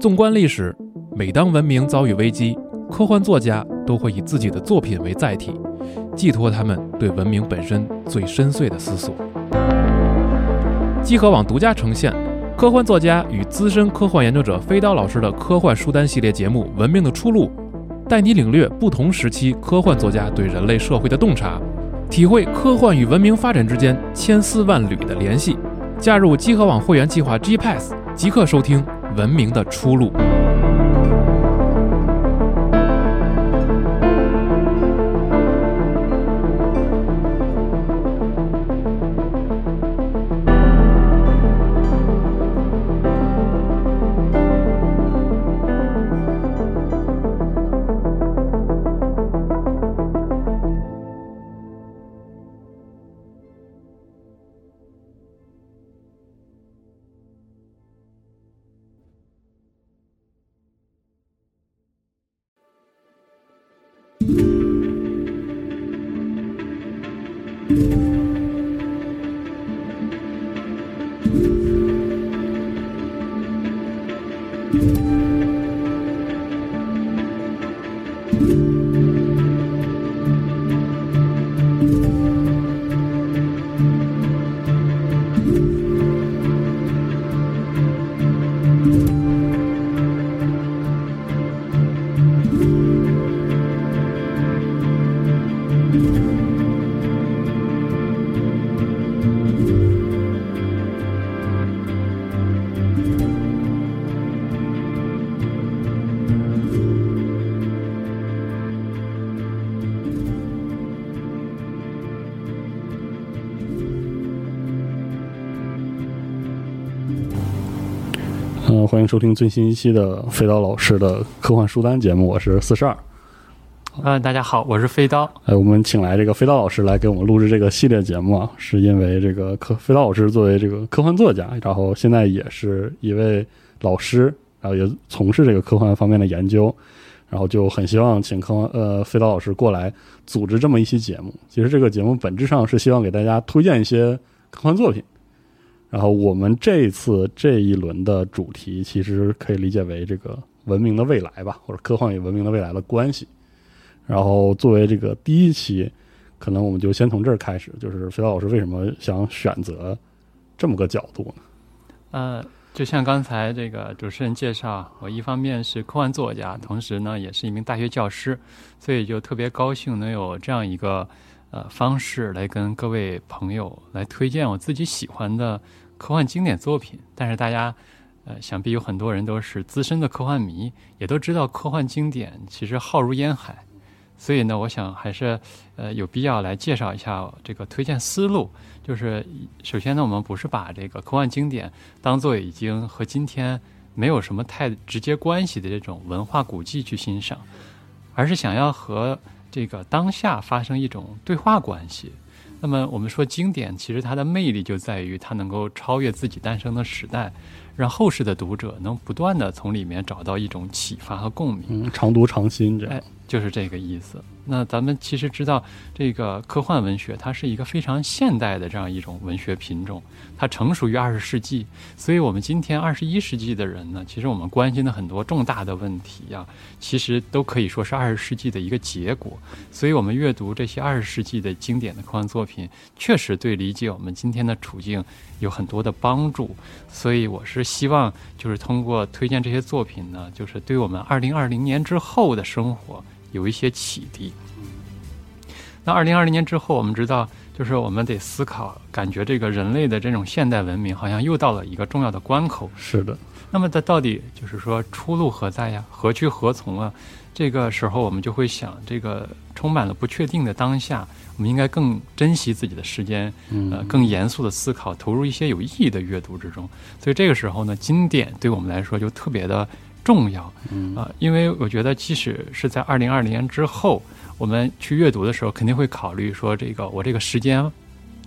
纵观历史，每当文明遭遇危机，科幻作家都会以自己的作品为载体，寄托他们对文明本身最深邃的思索。集合网独家呈现科幻作家与资深科幻研究者飞刀老师的科幻书单系列节目《文明的出路》，带你领略不同时期科幻作家对人类社会的洞察，体会科幻与文明发展之间千丝万缕的联系。加入集合网会员计划 G Pass，即刻收听。文明的出路。thank you 欢迎收听最新一期的飞刀老师的科幻书单节目，我是四十二。嗯，大家好，我是飞刀。哎，我们请来这个飞刀老师来给我们录制这个系列节目啊，是因为这个科飞刀老师作为这个科幻作家，然后现在也是一位老师，然后也从事这个科幻方面的研究，然后就很希望请科呃飞刀老师过来组织这么一期节目。其实这个节目本质上是希望给大家推荐一些科幻作品。然后我们这次这一轮的主题，其实可以理解为这个文明的未来吧，或者科幻与文明的未来的关系。然后作为这个第一期，可能我们就先从这儿开始，就是飞刀老师为什么想选择这么个角度呢？呃，就像刚才这个主持人介绍，我一方面是科幻作家，同时呢也是一名大学教师，所以就特别高兴能有这样一个呃方式来跟各位朋友来推荐我自己喜欢的。科幻经典作品，但是大家，呃，想必有很多人都是资深的科幻迷，也都知道科幻经典其实浩如烟海，所以呢，我想还是，呃，有必要来介绍一下这个推荐思路。就是首先呢，我们不是把这个科幻经典当做已经和今天没有什么太直接关系的这种文化古迹去欣赏，而是想要和这个当下发生一种对话关系。那么我们说经典，其实它的魅力就在于它能够超越自己诞生的时代，让后世的读者能不断的从里面找到一种启发和共鸣。嗯，常读常新，这样就是这个意思。那咱们其实知道，这个科幻文学它是一个非常现代的这样一种文学品种，它成熟于二十世纪。所以，我们今天二十一世纪的人呢，其实我们关心的很多重大的问题呀，其实都可以说是二十世纪的一个结果。所以我们阅读这些二十世纪的经典的科幻作品，确实对理解我们今天的处境有很多的帮助。所以，我是希望就是通过推荐这些作品呢，就是对我们二零二零年之后的生活。有一些启迪。那二零二零年之后，我们知道，就是我们得思考，感觉这个人类的这种现代文明好像又到了一个重要的关口。是的。那么它到底就是说出路何在呀？何去何从啊？这个时候我们就会想，这个充满了不确定的当下，我们应该更珍惜自己的时间，呃，更严肃的思考，投入一些有意义的阅读之中。所以这个时候呢，经典对我们来说就特别的。重要啊，因为我觉得，即使是在二零二零年之后，我们去阅读的时候，肯定会考虑说，这个我这个时间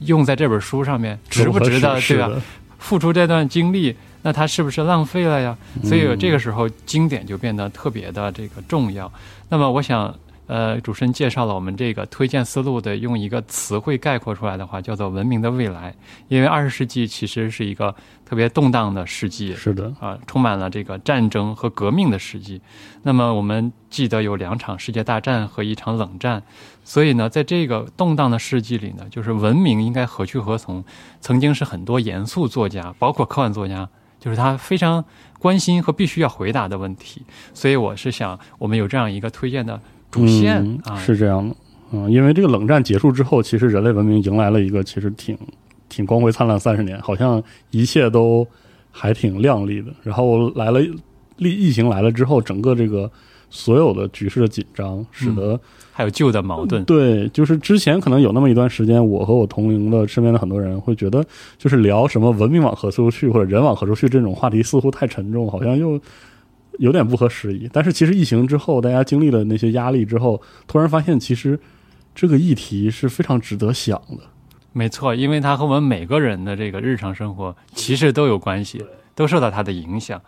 用在这本书上面值不值得，对吧？付出这段经历，那它是不是浪费了呀？所以这个时候，经典就变得特别的这个重要。那么，我想呃，主持人介绍了我们这个推荐思路的，用一个词汇概括出来的话，叫做“文明的未来”。因为二十世纪其实是一个特别动荡的世纪，是的，啊，充满了这个战争和革命的世纪。那么我们记得有两场世界大战和一场冷战，所以呢，在这个动荡的世纪里呢，就是文明应该何去何从，曾经是很多严肃作家，包括科幻作家，就是他非常关心和必须要回答的问题。所以我是想，我们有这样一个推荐的主线、嗯啊，是这样的，嗯，因为这个冷战结束之后，其实人类文明迎来了一个其实挺挺光辉灿烂三十年，好像一切都还挺亮丽的。然后来了疫疫情来了之后，整个这个所有的局势的紧张，使得、还有旧的矛盾。对，就是之前可能有那么一段时间，我和我同龄的身边的很多人会觉得，就是聊什么文明往何处去或者人往何处去这种话题，似乎太沉重，好像又有点不合时宜。但是其实疫情之后，大家经历了那些压力之后，突然发现其实这个议题是非常值得想的。没错，因为它和我们每个人的这个日常生活其实都有关系，都受到它的影响。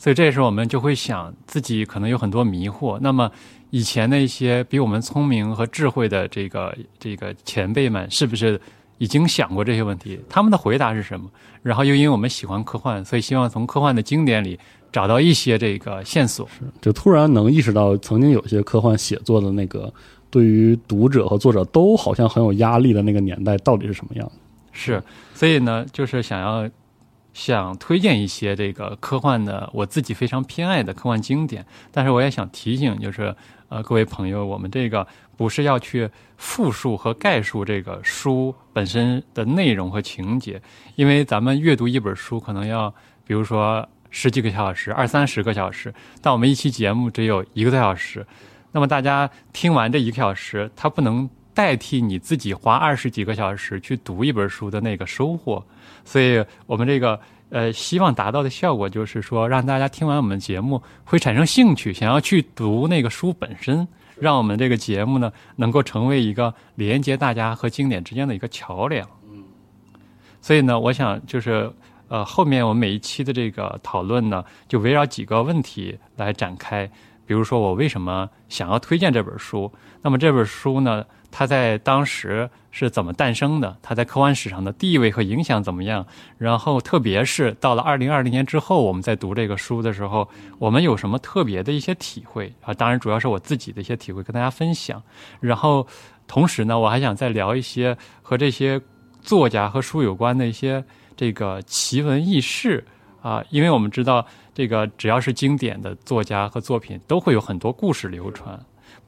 所以这时候我们就会想，自己可能有很多迷惑。那么以前那些比我们聪明和智慧的这个这个前辈们，是不是已经想过这些问题？他们的回答是什么？然后又因为我们喜欢科幻，所以希望从科幻的经典里找到一些这个线索。是就突然能意识到，曾经有些科幻写作的那个对于读者和作者都好像很有压力的那个年代，到底是什么样？是，所以呢，就是想要想推荐一些这个科幻的我自己非常偏爱的科幻经典，但是我也想提醒，就是呃各位朋友，我们这个不是要去复述和概述这个书本身的内容和情节，因为咱们阅读一本书可能要，比如说十几个小时、二三十个小时，但我们一期节目只有一个多小时，那么大家听完这一个小时，它不能代替你自己花二十几个小时去读一本书的那个收获。所以我们这个呃，希望达到的效果就是说，让大家听完我们节目会产生兴趣，想要去读那个书本身，让我们这个节目呢能够成为一个连接大家和经典之间的一个桥梁。嗯，所以呢，我想就是呃，后面我们每一期的这个讨论呢，就围绕几个问题来展开。比如说，我为什么想要推荐这本书？那么这本书呢，它在当时是怎么诞生的？它在科幻史上的地位和影响怎么样？然后，特别是到了二零二零年之后，我们在读这个书的时候，我们有什么特别的一些体会啊？当然，主要是我自己的一些体会跟大家分享。然后，同时呢，我还想再聊一些和这些作家和书有关的一些这个奇闻异事啊，因为我们知道。这个只要是经典的作家和作品，都会有很多故事流传。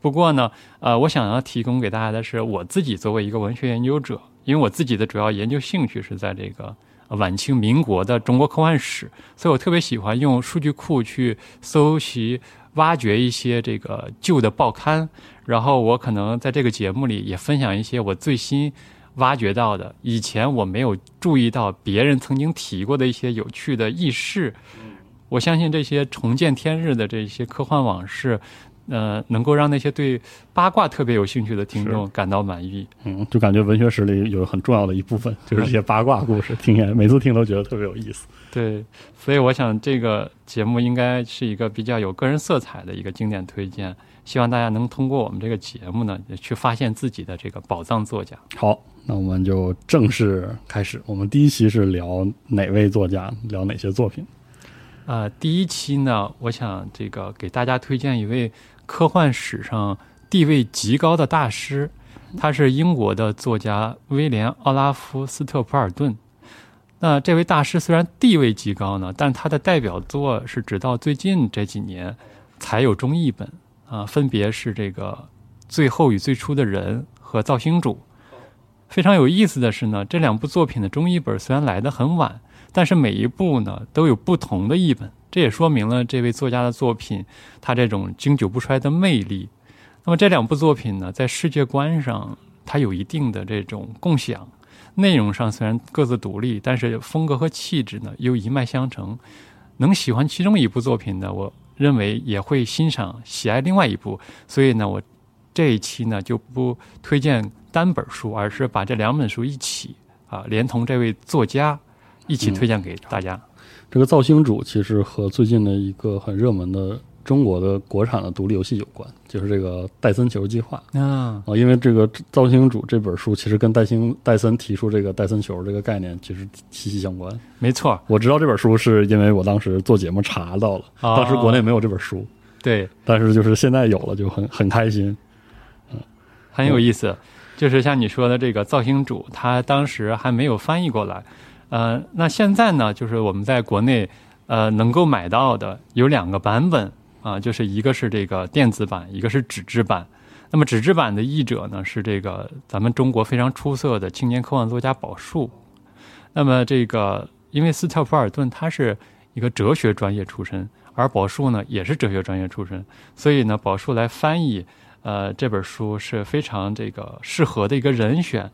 不过呢，呃，我想要提供给大家的是，我自己作为一个文学研究者，因为我自己的主要研究兴趣是在这个晚清民国的中国科幻史，所以我特别喜欢用数据库去搜集、挖掘一些这个旧的报刊，然后我可能在这个节目里也分享一些我最新挖掘到的、以前我没有注意到别人曾经提过的一些有趣的轶事。我相信这些重见天日的这些科幻往事，呃，能够让那些对八卦特别有兴趣的听众感到满意。嗯，就感觉文学史里有很重要的一部分，就是这些八卦故事，听起来每次听都觉得特别有意思。对，所以我想这个节目应该是一个比较有个人色彩的一个经典推荐，希望大家能通过我们这个节目呢，去发现自己的这个宝藏作家。好，那我们就正式开始。我们第一期是聊哪位作家，聊哪些作品？呃，第一期呢，我想这个给大家推荐一位科幻史上地位极高的大师，他是英国的作家威廉·奥拉夫·斯特普尔顿。那这位大师虽然地位极高呢，但他的代表作是直到最近这几年才有中译本啊，分别是这个《最后与最初的人》和《造星主》。非常有意思的是呢，这两部作品的中译本虽然来得很晚。但是每一部呢都有不同的译本，这也说明了这位作家的作品他这种经久不衰的魅力。那么这两部作品呢，在世界观上它有一定的这种共享，内容上虽然各自独立，但是风格和气质呢又一脉相承。能喜欢其中一部作品呢，我认为也会欣赏喜爱另外一部。所以呢，我这一期呢就不推荐单本书，而是把这两本书一起啊，连同这位作家。一起推荐给大家。这个造星主其实和最近的一个很热门的中国的国产的独立游戏有关，就是这个戴森球计划啊，啊。因为这个《造星主》这本书其实跟戴星戴森提出这个戴森球这个概念其实息息相关。没错，我知道这本书是因为我当时做节目查到了，当时国内没有这本书，对，但是就是现在有了，就很很开心。嗯，很有意思。就是像你说的这个《造星主》，他当时还没有翻译过来。呃，那现在呢，就是我们在国内呃能够买到的有两个版本啊，就是一个是这个电子版，一个是纸质版。那么纸质版的译者呢是这个咱们中国非常出色的青年科幻作家宝树。那么这个因为斯特普尔顿他是一个哲学专业出身，而宝树呢也是哲学专业出身，所以呢宝树来翻译呃这本书是非常这个适合的一个人选。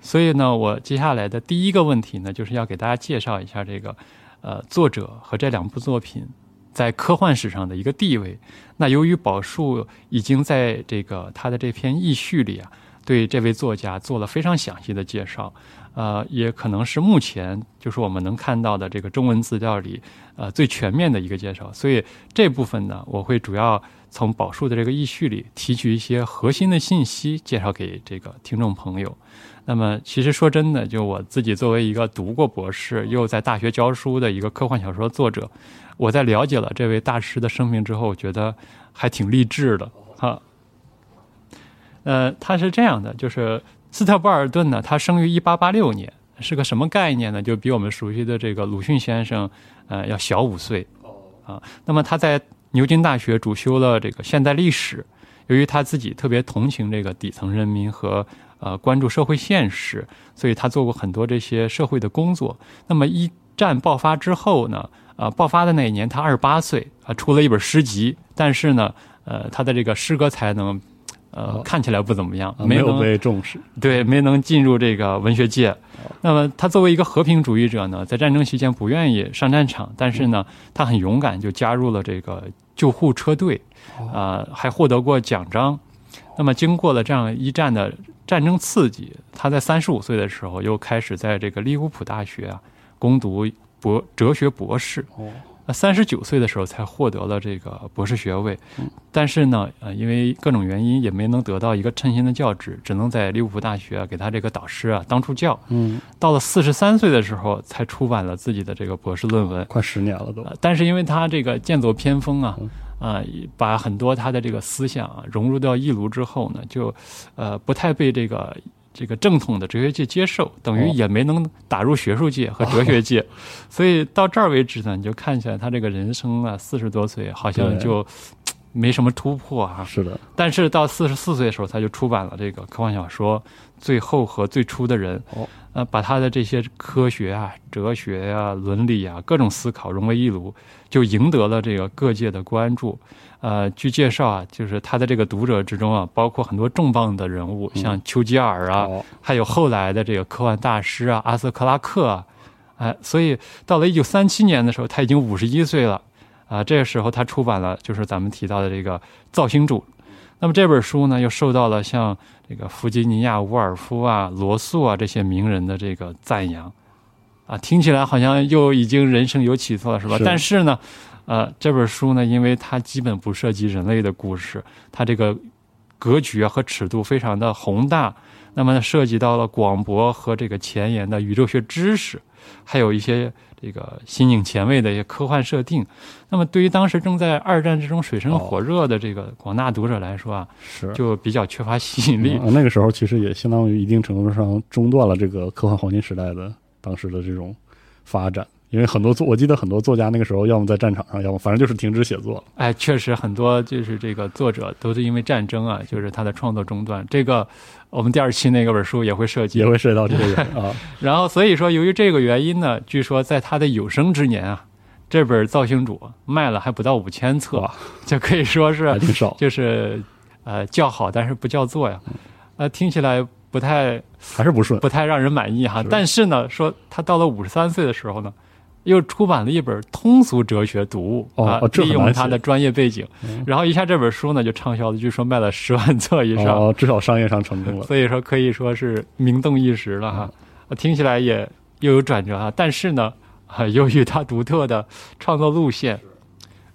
所以呢，我接下来的第一个问题呢，就是要给大家介绍一下这个，呃，作者和这两部作品在科幻史上的一个地位。那由于宝树已经在这个他的这篇译序里啊，对这位作家做了非常详细的介绍，呃，也可能是目前就是我们能看到的这个中文资料里呃最全面的一个介绍。所以这部分呢，我会主要从宝树的这个译序里提取一些核心的信息，介绍给这个听众朋友。那么，其实说真的，就我自己作为一个读过博士又在大学教书的一个科幻小说作者，我在了解了这位大师的生平之后，觉得还挺励志的哈。呃，他是这样的，就是斯特伯尔顿呢，他生于一八八六年，是个什么概念呢？就比我们熟悉的这个鲁迅先生，呃，要小五岁啊。那么他在牛津大学主修了这个现代历史，由于他自己特别同情这个底层人民和。呃，关注社会现实，所以他做过很多这些社会的工作。那么一战爆发之后呢，呃，爆发的那一年他二十八岁，啊，出了一本诗集，但是呢，呃，他的这个诗歌才能，呃，看起来不怎么样，没有被重视，对，没能进入这个文学界。那么他作为一个和平主义者呢，在战争期间不愿意上战场，但是呢，他很勇敢，就加入了这个救护车队，啊，还获得过奖章。那么经过了这样一战的。战争刺激，他在三十五岁的时候又开始在这个利物浦大学啊攻读博哲学博士。三十九岁的时候才获得了这个博士学位。但是呢，呃，因为各种原因也没能得到一个称心的教职，只能在利物浦大学给他这个导师啊当助教。嗯，到了四十三岁的时候才出版了自己的这个博士论文，快十年了都。但是因为他这个剑走偏锋啊。啊，把很多他的这个思想啊融入到一炉之后呢，就，呃，不太被这个这个正统的哲学界接受，等于也没能打入学术界和哲学界，所以到这儿为止呢，你就看起来他这个人生啊，四十多岁好像就没什么突破啊。是的，但是到四十四岁的时候，他就出版了这个科幻小说《最后和最初的人》。哦。呃，把他的这些科学啊、哲学啊、伦理啊各种思考融为一炉，就赢得了这个各界的关注。呃，据介绍啊，就是他的这个读者之中啊，包括很多重磅的人物，像丘吉尔啊，还有后来的这个科幻大师啊，阿瑟克拉克啊。哎，所以到了一九三七年的时候，他已经五十一岁了。啊，这个时候他出版了，就是咱们提到的这个《造星主》。那么这本书呢，又受到了像这个弗吉尼亚·沃尔夫啊、罗素啊这些名人的这个赞扬，啊，听起来好像又已经人生有起色了，是吧？但是呢，呃，这本书呢，因为它基本不涉及人类的故事，它这个格局啊和尺度非常的宏大，那么涉及到了广博和这个前沿的宇宙学知识，还有一些。这个新颖前卫的一些科幻设定，那么对于当时正在二战之中水深火热的这个广大读者来说啊，是就比较缺乏吸引力。那个时候其实也相当于一定程度上中断了这个科幻黄金时代的当时的这种发展。因为很多作，我记得很多作家那个时候要么在战场上，要么反正就是停止写作。哎，确实很多就是这个作者都是因为战争啊，就是他的创作中断。这个我们第二期那个本书也会涉及，也会涉及到这个啊。然后所以说，由于这个原因呢，据说在他的有生之年啊，这本《造型主》卖了还不到五千册，就可以说是挺少，就是呃叫好，但是不叫座呀。呃，听起来不太还是不顺，不太让人满意哈。但是呢，说他到了五十三岁的时候呢。又出版了一本通俗哲学读物啊，利用他的专业背景，然后一下这本书呢就畅销了，据说卖了十万册以上，至少商业上成功了。所以说可以说是名动一时了哈。听起来也又有转折哈，但是呢，由于他独特的创作路线，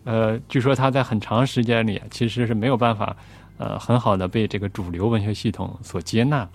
呃，据说他在很长时间里其实是没有办法呃很好的被这个主流文学系统所接纳。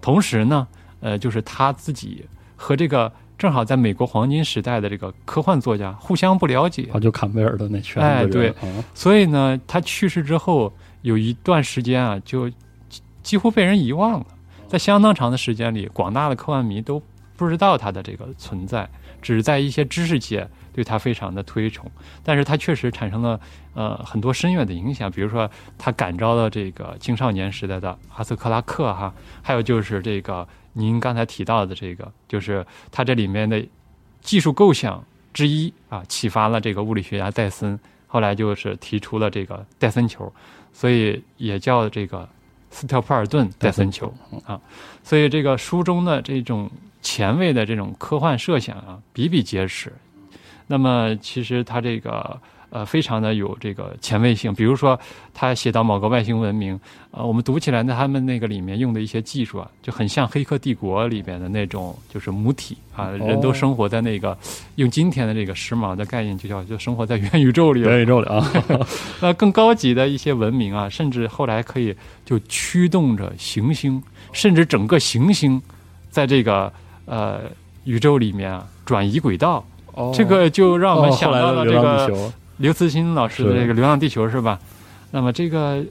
同时呢，呃，就是他自己和这个正好在美国黄金时代的这个科幻作家互相不了解，啊，就坎贝尔的那圈子哎对啊所以呢，他去世之后有一段时间啊，就几几乎被人遗忘了。在相当长的时间里，广大的科幻迷都不知道他的这个存在，只在一些知识界对他非常的推崇。但是他确实产生了呃很多深远的影响，比如说他感召了这个青少年时代的阿瑟克拉克哈，还有就是这个您刚才提到的这个，就是它这里面的技术构想之一啊，启发了这个物理学家戴森，后来就是提出了这个戴森球，所以也叫这个斯特普尔顿戴森球啊。所以这个书中的这种前卫的这种科幻设想啊，比比皆是。那么其实它这个呃非常的有这个前卫性，比如说他写到某个外星文明，呃，我们读起来呢，他们那个里面用的一些技术啊，就很像《黑客帝国》里边的那种，就是母体啊，人都生活在那个用今天的这个时髦的概念，就叫就生活在元宇宙里了。元宇宙里啊，那更高级的一些文明啊，甚至后来可以就驱动着行星，甚至整个行星在这个呃宇宙里面啊转移轨道。这个就让我们哦想到了这个刘慈欣老师的这个《流浪地球》是吧？那么这个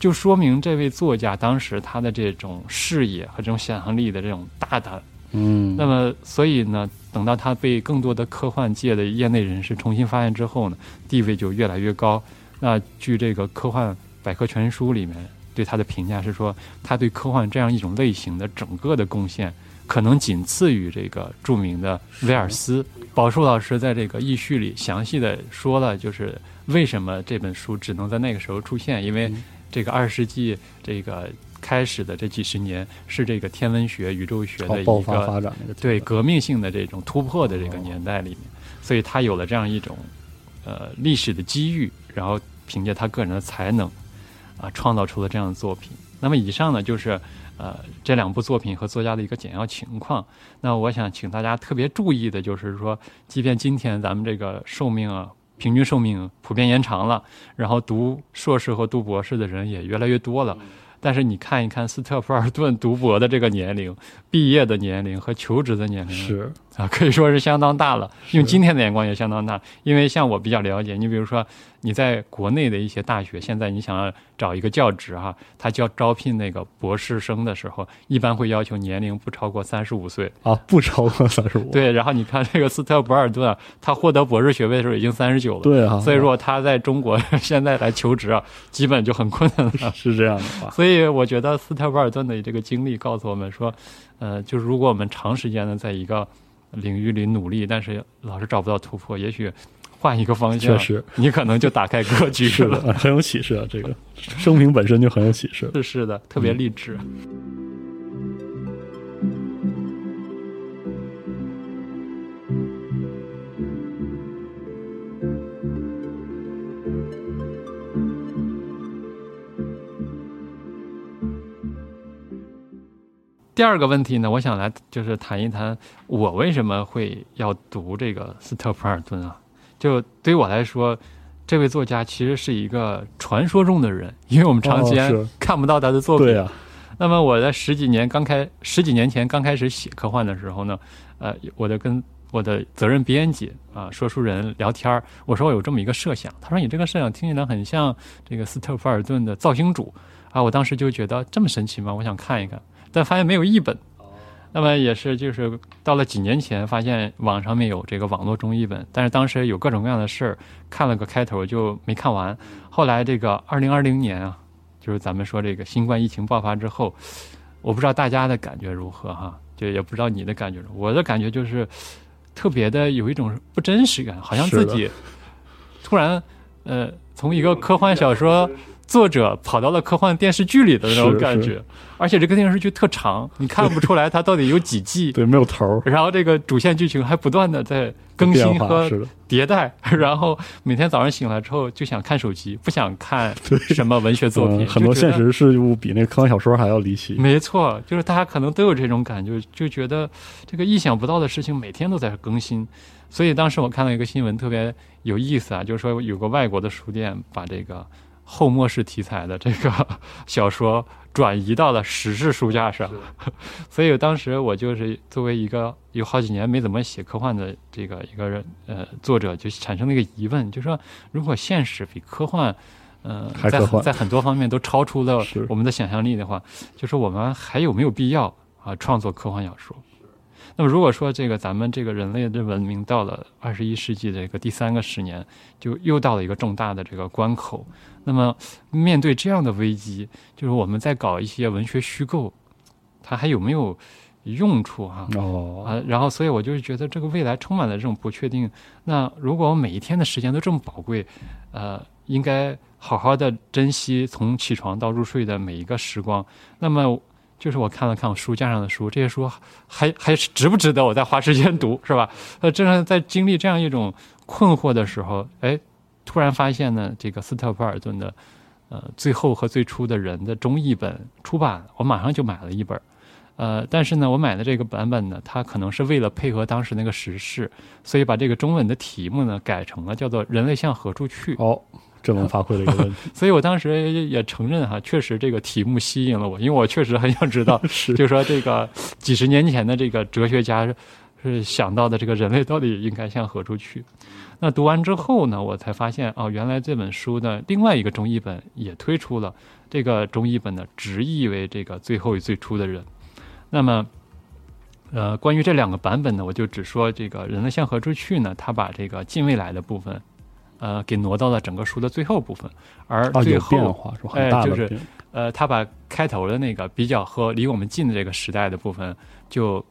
就说明这位作家当时他的这种视野和这种想象力的这种大胆。嗯，那么所以呢，等到他被更多的科幻界的业内人士重新发现之后呢，地位就越来越高。那据这个科幻百科全书里面对他的评价是说，他对科幻这样一种类型的整个的贡献，可能仅次于这个著名的威尔斯。宝树老师在这个译序里详细的说了，就是为什么这本书只能在那个时候出现，因为嗯这个二十世纪这个开始的这几十年是这个天文学、宇宙学的一好爆发个发展个对革命性的这种突破的这个年代里面，所以他有了这样一种呃历史的机遇，然后凭借他个人的才能啊、创造出了这样的作品。那么以上呢就是呃这两部作品和作家的一个简要情况。那我想请大家特别注意的就是说，即便今天咱们这个寿命啊。平均寿命普遍延长了，然后读硕士和读博士的人也越来越多了。但是你看一看斯特普尔顿读博的这个年龄、毕业的年龄和求职的年龄，是啊，可以说是相当大了。用今天的眼光也相当大，因为像我比较了解，你比如说你在国内的一些大学，现在你想要找一个教职哈、他叫招聘那个博士生的时候，一般会要求年龄不超过三十五岁。啊，不超过三十五，对，然后你看这个斯特伯尔顿啊，他获得博士学位的时候已经三十九了。对啊，所以说他在中国 现在来求职啊，基本就很困难了。是这样的话，所以我觉得斯特伯尔顿的这个经历告诉我们说，呃，就是如果我们长时间的在一个领域里努力，但是老是找不到突破，也许换一个方向，确实你可能就打开格局是了。的，很有启示啊，这个 生平本身就很有启示。是是的，特别励志。第二个问题呢，我想来就是谈一谈我为什么会要读这个斯特普尔顿啊？就对于我来说，这位作家其实是一个传说中的人，因为我们长时间哦是看不到他的作品。对啊，那么我在十几年刚开十几年前刚开始写科幻的时候呢，呃，我的跟我的责任编辑啊、说书人聊天儿，我说我有这么一个设想，他说你这个设想听起来很像这个斯特普尔顿的造星主啊，我当时就觉得这么神奇吗？我想看一看，但发现没有译本。那么也是，就是到了几年前，发现网上面有这个网络中译本，但是当时有各种各样的事儿，看了个开头就没看完。后来这个二零二零年啊，就是咱们说这个新冠疫情爆发之后，我不知道大家的感觉如何哈，就也不知道你的感觉如何。我的感觉就是特别的有一种不真实感，好像自己突然呃从一个科幻小说 作者跑到了科幻电视剧里的那种感觉，而且这个电视剧特长，你看不出来它到底有几季。对，没有头儿，然后这个主线剧情还不断的在更新和，迭代，然后每天早上醒来之后就想看手机，不想看 什么文学作品，嗯，很多现实事物比那个科幻小说还要离奇。没错，就是大家可能都有这种感觉，就觉得这个意想不到的事情每天都在更新。所以当时我看到一个新闻特别有意思啊，就是说有个外国的书店把这个后末世题材的这个 小说转移到了时事书架上，所以当时我就是作为一个有好几年没怎么写科幻的这个一个人呃作者，就产生了一个疑问，就是说如果现实比科幻呃，在很多方面都超出了我们的想象力的话，就是我们还有没有必要啊创作科幻小说？那么如果说这个咱们这个人类的文明到了二十一世纪的这个第三个十年，就又到了一个重大的这个关口，那么面对这样的危机，就是我们在搞一些文学虚构，它还有没有用处哈、哦，啊，然后所以我就是觉得这个未来充满了这种不确定。那如果我每一天的时间都这么宝贵，呃，应该好好的珍惜从起床到入睡的每一个时光。那么就是我看了看我书架上的书，这些书还还是值不值得我再花时间读，是吧？呃，正是在经历这样一种困惑的时候，哎，突然发现呢，这个斯特普尔顿的呃最后和最初的人的中译本出版，我马上就买了一本。呃，但是呢，我买的这个版本呢，它可能是为了配合当时那个时事，所以把这个中文的题目呢改成了叫做“人类向何处去哦，这能发挥的一个问题”。所以我当时也也承认哈，确实这个题目吸引了我，因为我确实很想知道，是就说这个几十年前的这个哲学家是想到的这个人类到底应该向何处去。那读完之后呢，我才发现哦，原来这本书的另外一个中译本也推出了，这个中译本呢直译为这个最后与最初的人。那么，呃，关于这两个版本呢，我就只说这个人类向何处去呢？他把这个近未来的部分，呃，给挪到了整个书的最后部分，而最后，变化是？很大哎就是，呃，他把开头的那个比较和离我们近的这个时代的部分，就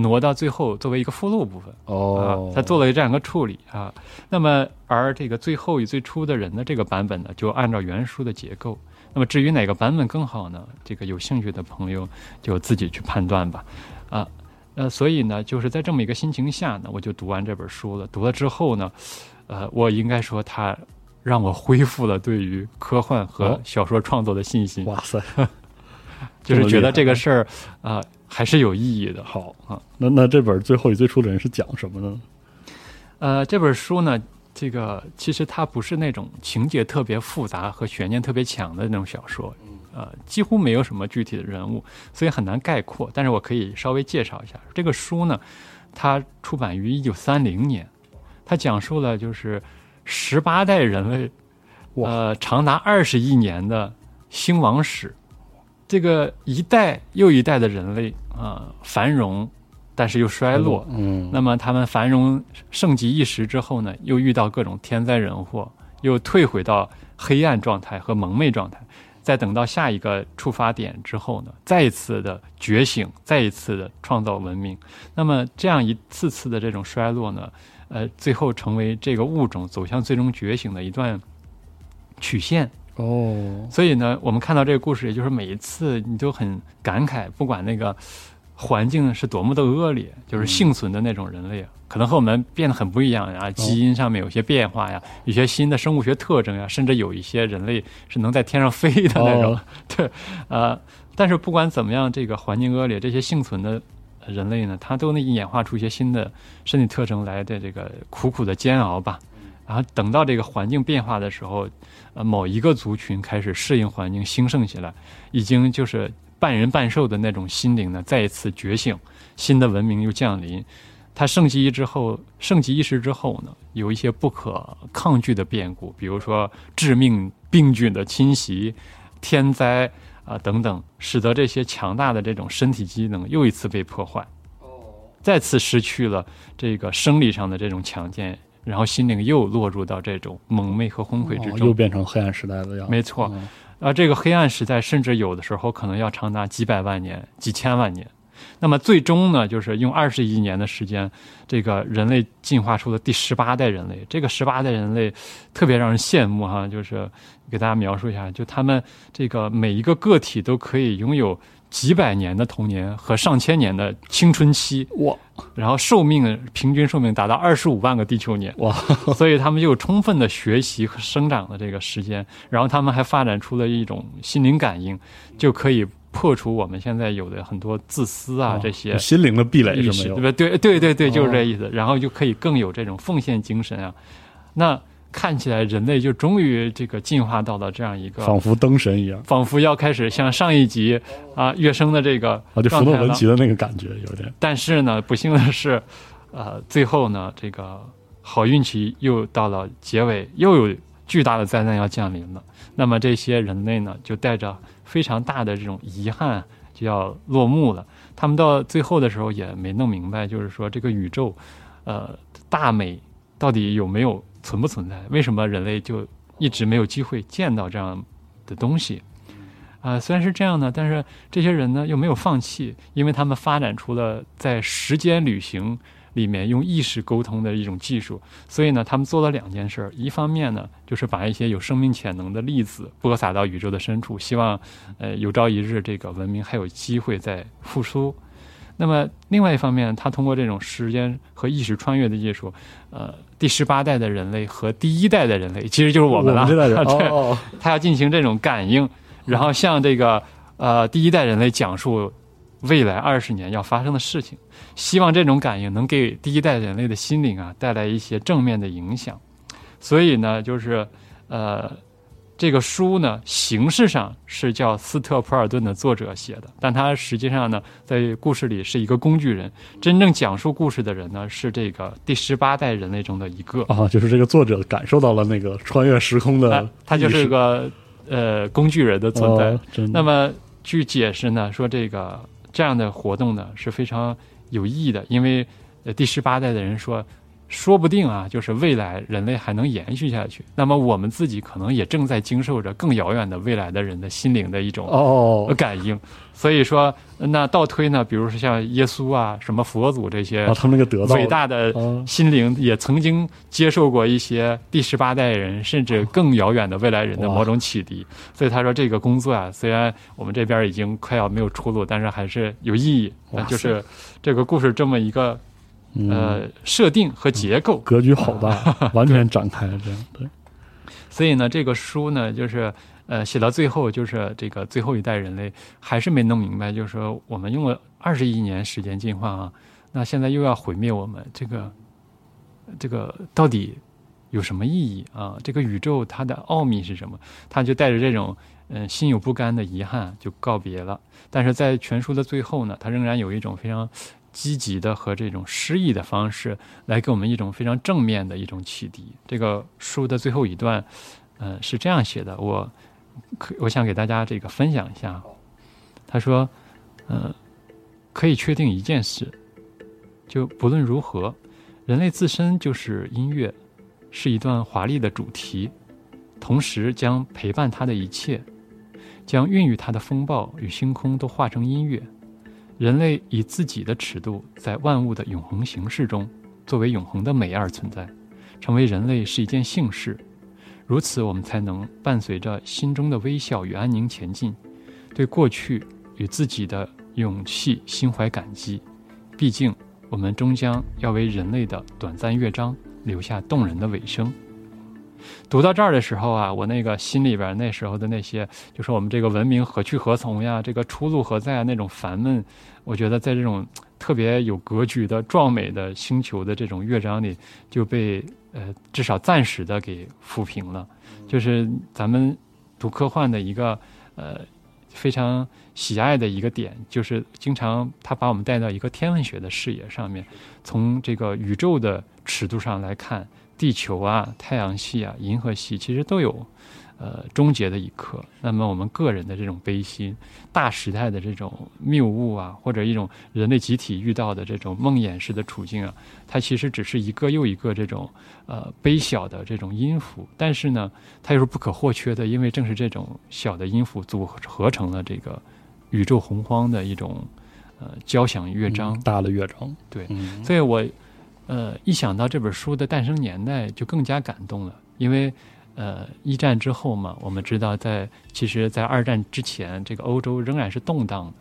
挪到最后作为一个附录部分。哦啊，，他做了这样一个处理啊。那么，而这个最后与最初的人的这个版本呢，就按照原书的结构。那么，至于哪个版本更好呢？这个有兴趣的朋友就自己去判断吧。啊，呃，所以呢，就是在这么一个心情下呢，我就读完这本书了。读了之后呢，呃，我应该说它让我恢复了对于科幻和哦小说创作的信心，哇塞，就是觉得这个事儿啊、还是有意义的。好啊，那那这本最后与最初的人是讲什么呢？呃，这本书呢，这个其实它不是那种情节特别复杂和悬念特别强的那种小说，呃，几乎没有什么具体的人物，所以很难概括。但是我可以稍微介绍一下这个书呢，它出版于一九三零年，它讲述了就是十八代人类，呃，长达二十亿年的兴亡史。这个一代又一代的人类啊、繁荣，但是又衰落，嗯，那么他们繁荣盛极一时之后呢，又遇到各种天灾人祸，又退回到黑暗状态和蒙昧状态。再等到下一个触发点之后呢，再一次的觉醒，再一次的创造文明。那么这样一次次的这种衰落呢，呃，最后成为这个物种走向最终觉醒的一段曲线。哦，所以呢，我们看到这个故事，也就是每一次你都很感慨，不管那个环境是多么的恶劣，就是幸存的那种人类啊，可能和我们变得很不一样啊，基因上面有些变化呀，有些新的生物学特征呀，甚至有一些人类是能在天上飞的那种。哦。对，呃，但是不管怎么样，这个环境恶劣，这些幸存的人类呢，他都能演化出一些新的身体特征来的这个苦苦的煎熬吧。然后等到这个环境变化的时候，呃，某一个族群开始适应环境，兴盛起来，已经就是半人半兽的那种心灵呢，再一次觉醒，新的文明又降临。它盛极一之后，盛极一时之后呢，有一些不可抗拒的变故，比如说致命病菌的侵袭、天灾啊、等等，使得这些强大的这种身体机能又一次被破坏，再次失去了这个生理上的这种强健，然后心灵又落入到这种蒙昧和昏聩之中。哦又变成黑暗时代的样子。没错嗯啊，这个黑暗时代甚至有的时候可能要长达几百万年、几千万年。那么最终呢，就是用二十亿年的时间，这个人类进化出了第十八代人类。这个十八代人类特别让人羡慕哈，就是给大家描述一下，就他们这个每一个个体都可以拥有几百年的童年和上千年的青春期，哇然后寿命平均寿命达到二十五万个地球年。哇，所以他们就有充分的学习和生长的这个时间，然后他们还发展出了一种心灵感应，就可以破除我们现在有的很多自私啊、哦这些心灵的壁垒意识，是没有对不对？对对对，就是哦这意思。然后就可以更有这种奉献精神啊。那看起来人类就终于这个进化到了这样一个，仿佛灯神一样仿佛要开始像上一集啊跃升的这个啊，就福诺文奇。的那个感觉有点但是呢，不幸的是，呃，最后呢，这个好运气又到了结尾，又有巨大的灾难要降临了。那么这些人类呢，就带着非常大的这种遗憾，就要落幕了。他们到最后的时候也没弄明白，就是说这个宇宙，呃，大美到底有没有存不存在？为什么人类就一直没有机会见到这样的东西？啊、虽然是这样呢，但是这些人呢又没有放弃，因为他们发展出了在时间旅行里面用意识沟通的一种技术，所以呢，他们做了两件事儿。一方面呢，就是把一些有生命潜能的粒子播撒到宇宙的深处，希望呃有朝一日这个文明还有机会再复苏。那么另外一方面，他通过这种时间和意识穿越的技术，呃，第十八代的人类和第一代的人类，其实就是我们了。哦，他要进行这种感应，然后向这个呃第一代人类讲述未来二十年要发生的事情，希望这种感应能给第一代人类的心灵啊带来一些正面的影响。所以呢，就是呃。这个书呢，形式上是叫斯特普尔顿的作者写的，但他实际上呢，在故事里是一个工具人。真正讲述故事的人呢，是这个第十八代人类中的一个。啊，就是这个作者感受到了那个穿越时空的他就是个呃工具人的存在。哦那么据解释呢，说这个这样的活动呢是非常有意义的，因为呃第十八代的人说，说不定啊，就是未来人类还能延续下去。那么我们自己可能也正在经受着更遥远的未来的人的心灵的一种哦感应。所以说，那倒推呢，比如说像耶稣啊、什么佛祖这些啊，他们那个得到伟大的啊心灵也曾经接受过一些第十八代人甚至更遥远的未来人的某种启迪，所以他说这个工作啊，虽然我们这边已经快要没有出路，但是还是有意义。就是这个故事这么一个嗯呃设定和结构，格局好大，完全展开了这样对所以呢，这个书呢，就是呃写到最后，就是这个最后一代人类还是没弄明白，就是说我们用了二十亿年时间进化啊，那现在又要毁灭我们，这个这个到底有什么意义啊？这个宇宙它的奥秘是什么？他就带着这种嗯、呃心有不甘的遗憾就告别了。但是在全书的最后呢，他仍然有一种非常积极的和这种诗意的方式来给我们一种非常正面的一种启迪。这个书的最后一段，嗯、是这样写的，我可我想给大家这个分享一下。他说，嗯、可以确定一件事，就不论如何，人类自身就是音乐，是一段华丽的主题，同时将陪伴他的一切，将孕育他的风暴与星空都化成音乐。人类以自己的尺度，在万物的永恒形式中，作为永恒的美而存在，成为人类是一件幸事。如此，我们才能伴随着心中的微笑与安宁前进，对过去与自己的勇气心怀感激。毕竟，我们终将要为人类的短暂乐章留下动人的尾声。读到这儿的时候啊，我那个心里边那时候的那些，就说我们这个文明何去何从呀，这个出路何在啊，那种烦闷，我觉得在这种特别有格局的壮美的星球的这种乐章里，就被呃至少暂时的给抚平了。就是咱们读科幻的一个呃非常喜爱的一个点，就是经常他把我们带到一个天文学的视野上面，从这个宇宙的尺度上来看，地球啊、太阳系啊、银河系其实都有呃终结的一刻。那么我们个人的这种悲心，大时代的这种谬误啊，或者一种人类集体遇到的这种梦魇式的处境啊，它其实只是一个又一个这种呃微小的这种音符，但是呢，它又是不可或缺的，因为正是这种小的音符组合成了这个宇宙洪荒的一种呃交响乐章，嗯大的乐章，对嗯，所以我呃一想到这本书的诞生年代，就更加感动了，因为呃一战之后嘛，我们知道在其实，在二战之前，这个欧洲仍然是动荡的。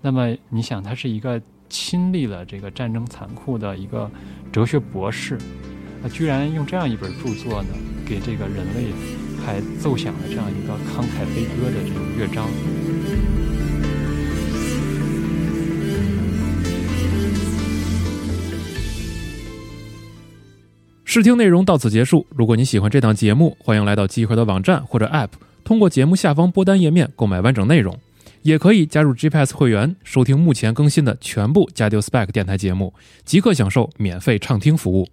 那么你想，他是一个亲历了这个战争残酷的一个哲学博士，他居然用这样一本著作呢，给这个人类还奏响了这样一个慷慨悲歌的这种乐章。试听内容到此结束。如果你喜欢这档节目，欢迎来到集合的网站或者 App，通过节目下方播单页面购买完整内容，也可以加入 GPS 会员，收听目前更新的全部 j a d i o Spec 电台节目，即刻享受免费畅听服务。